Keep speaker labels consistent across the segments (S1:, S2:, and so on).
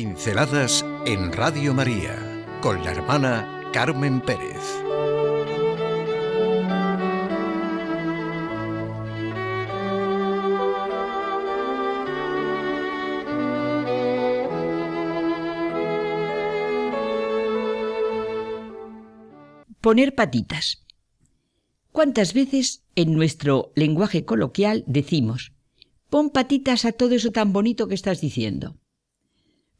S1: Pinceladas en Radio María con la hermana Carmen Pérez.
S2: Poner patitas. ¿Cuántas veces en nuestro lenguaje coloquial decimos, pon patitas a todo eso tan bonito que estás diciendo?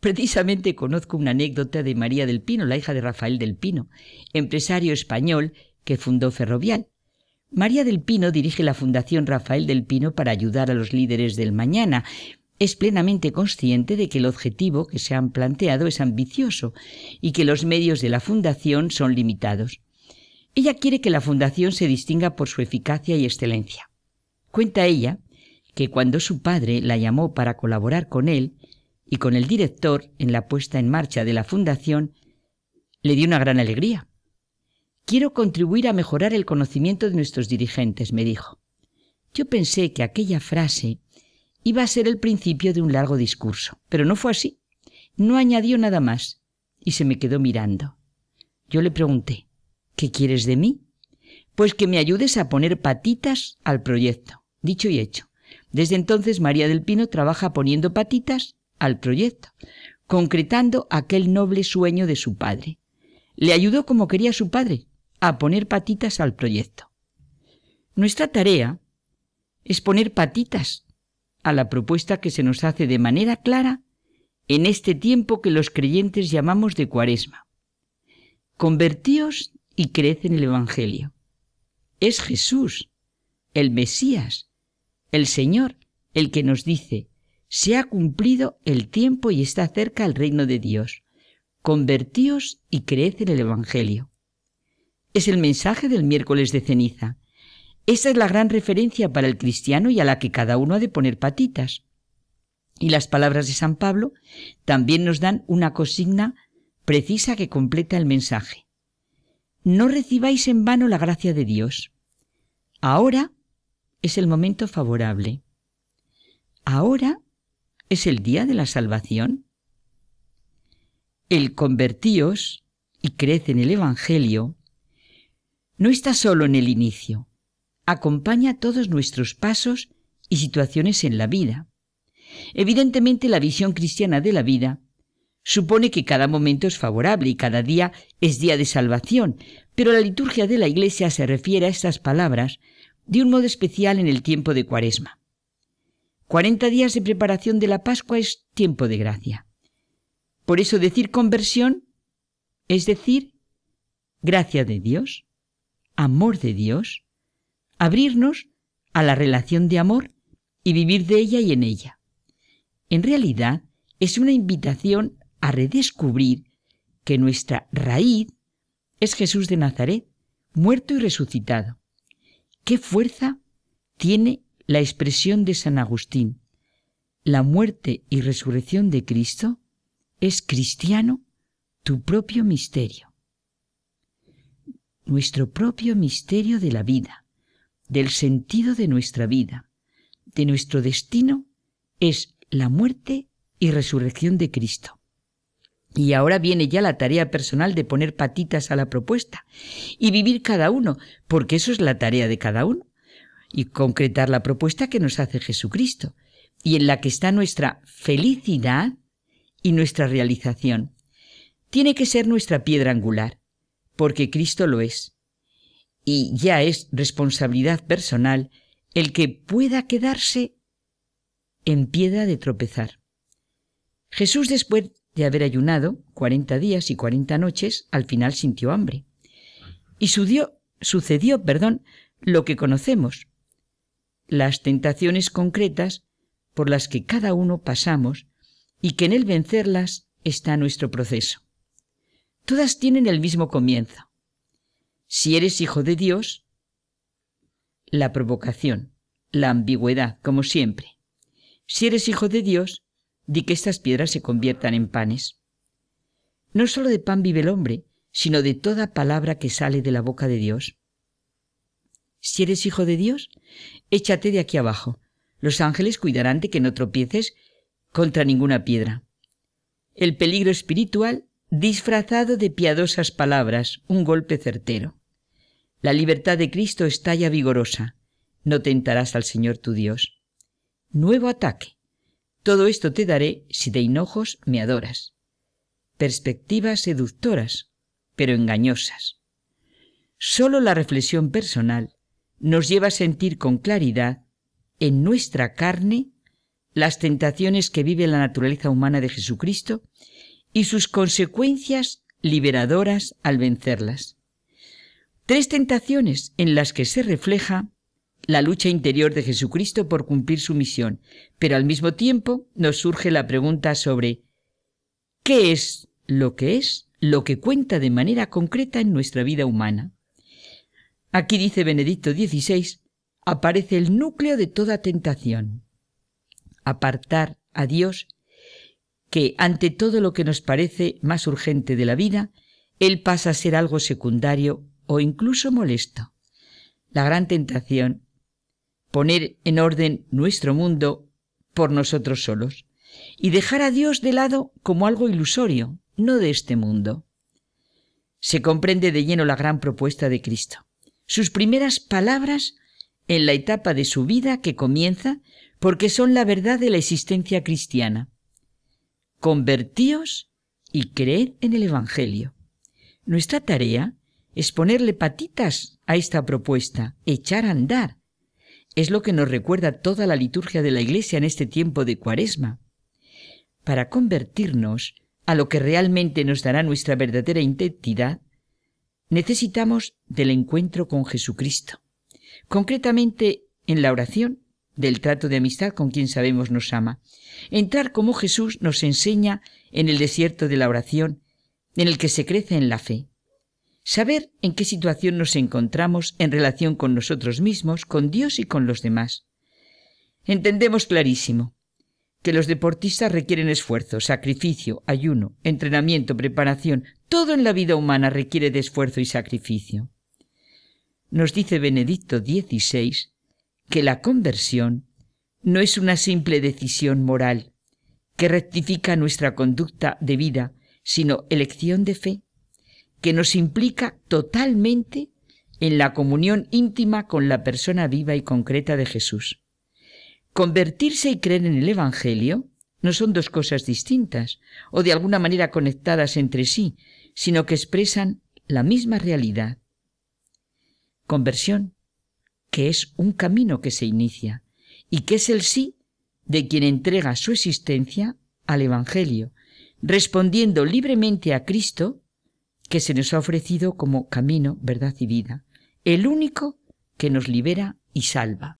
S2: Precisamente conozco una anécdota de María del Pino, la hija de Rafael del Pino, empresario español que fundó Ferrovial. María del Pino dirige la Fundación Rafael del Pino para ayudar a los líderes del mañana. Es plenamente consciente de que el objetivo que se han planteado es ambicioso y que los medios de la Fundación son limitados. Ella quiere que la Fundación se distinga por su eficacia y excelencia. Cuenta ella que cuando su padre la llamó para colaborar con él, y con el director en la puesta en marcha de la Fundación, le dio una gran alegría. Quiero contribuir a mejorar el conocimiento de nuestros dirigentes, me dijo. Yo pensé que aquella frase iba a ser el principio de un largo discurso, pero no fue así. No añadió nada más y se me quedó mirando. Yo le pregunté, ¿qué quieres de mí? Pues que me ayudes a poner patitas al proyecto. Dicho y hecho. Desde entonces María del Pino trabaja poniendo patitas al proyecto, concretando aquel noble sueño de su padre. Le ayudó como quería su padre, a poner patitas al proyecto. Nuestra tarea es poner patitas a la propuesta que se nos hace de manera clara en este tiempo que los creyentes llamamos de cuaresma. Convertíos y creed en el Evangelio. Es Jesús, el Mesías, el Señor, el que nos dice, se ha cumplido el tiempo y está cerca el reino de Dios. Convertíos y creed en el Evangelio. Es el mensaje del miércoles de ceniza. Esa es la gran referencia para el cristiano y a la que cada uno ha de poner patitas. Y las palabras de San Pablo también nos dan una consigna precisa que completa el mensaje. No recibáis en vano la gracia de Dios. Ahora es el momento favorable. Ahora es el día de la salvación. El convertíos y crece en el Evangelio no está solo en el inicio, acompaña todos nuestros pasos y situaciones en la vida. Evidentemente la visión cristiana de la vida supone que cada momento es favorable y cada día es día de salvación, pero la liturgia de la Iglesia se refiere a estas palabras de un modo especial en el tiempo de Cuaresma. Cuarenta días de preparación de la Pascua es tiempo de gracia. Por eso decir conversión es decir gracia de Dios, amor de Dios, abrirnos a la relación de amor y vivir de ella y en ella. En realidad es una invitación a redescubrir que nuestra raíz es Jesús de Nazaret, muerto y resucitado. ¿Qué fuerza tiene la expresión de San Agustín, la muerte y resurrección de Cristo, es cristiano tu propio misterio. Nuestro propio misterio de la vida, del sentido de nuestra vida, de nuestro destino, es la muerte y resurrección de Cristo. Y ahora viene ya la tarea personal de poner patitas a la propuesta y vivir cada uno, porque eso es la tarea de cada uno y concretar la propuesta que nos hace Jesucristo y en la que está nuestra felicidad y nuestra realización. Tiene que ser nuestra piedra angular, porque Cristo lo es. Y ya es responsabilidad personal el que pueda quedarse en piedra de tropezar. Jesús después de haber ayunado cuarenta días y cuarenta noches, al final sintió hambre. Y sucedió, perdón, lo que conocemos las tentaciones concretas por las que cada uno pasamos y que en el vencerlas está nuestro proceso. Todas tienen el mismo comienzo. Si eres hijo de Dios, la provocación, la ambigüedad, como siempre. Si eres hijo de Dios, di que estas piedras se conviertan en panes. No solo de pan vive el hombre, sino de toda palabra que sale de la boca de Dios. Si eres hijo de Dios, échate de aquí abajo. Los ángeles cuidarán de que no tropieces contra ninguna piedra. el peligro espiritual disfrazado de piadosas palabras, un golpe certero. La libertad de Cristo estalla vigorosa. No tentarás al Señor tu Dios. Nuevo ataque. Todo esto te daré si de hinojos me adoras. Perspectivas seductoras, pero engañosas. Solo la reflexión personal nos lleva a sentir con claridad en nuestra carne las tentaciones que vive la naturaleza humana de Jesucristo y sus consecuencias liberadoras al vencerlas. Tres tentaciones en las que se refleja la lucha interior de Jesucristo por cumplir su misión, pero al mismo tiempo nos surge la pregunta sobre ¿qué es lo que es lo que cuenta de manera concreta en nuestra vida humana? Aquí dice Benedicto XVI, aparece el núcleo de toda tentación. Apartar a Dios que ante todo lo que nos parece más urgente de la vida, Él pasa a ser algo secundario o incluso molesto. La gran tentación, poner en orden nuestro mundo por nosotros solos y dejar a Dios de lado como algo ilusorio, no de este mundo. Se comprende de lleno la gran propuesta de Cristo. Sus primeras palabras en la etapa de su vida que comienza porque son la verdad de la existencia cristiana convertíos y creed en el Evangelio. Nuestra tarea es ponerle patitas a esta propuesta, echar a andar. Es lo que nos recuerda toda la liturgia de la Iglesia en este tiempo de Cuaresma. Para convertirnos a lo que realmente nos dará nuestra verdadera identidad, necesitamos del encuentro con Jesucristo. Concretamente en la oración del trato de amistad con quien sabemos nos ama. Entrar como Jesús nos enseña en el desierto de la oración, en el que se crece en la fe. Saber en qué situación nos encontramos en relación con nosotros mismos, con Dios y con los demás. Entendemos clarísimo que los deportistas requieren esfuerzo, sacrificio, ayuno, entrenamiento, preparación. Todo en la vida humana requiere de esfuerzo y sacrificio. Nos dice Benedicto XVI que la conversión no es una simple decisión moral que rectifica nuestra conducta de vida, sino elección de fe, que nos implica totalmente en la comunión íntima con la persona viva y concreta de Jesús. Convertirse y creer en el Evangelio no son dos cosas distintas o de alguna manera conectadas entre sí, sino que expresan la misma realidad. Conversión que es un camino que se inicia y que es el sí de quien entrega su existencia al Evangelio, respondiendo libremente a Cristo que se nos ha ofrecido como camino, verdad y vida, el único que nos libera y salva.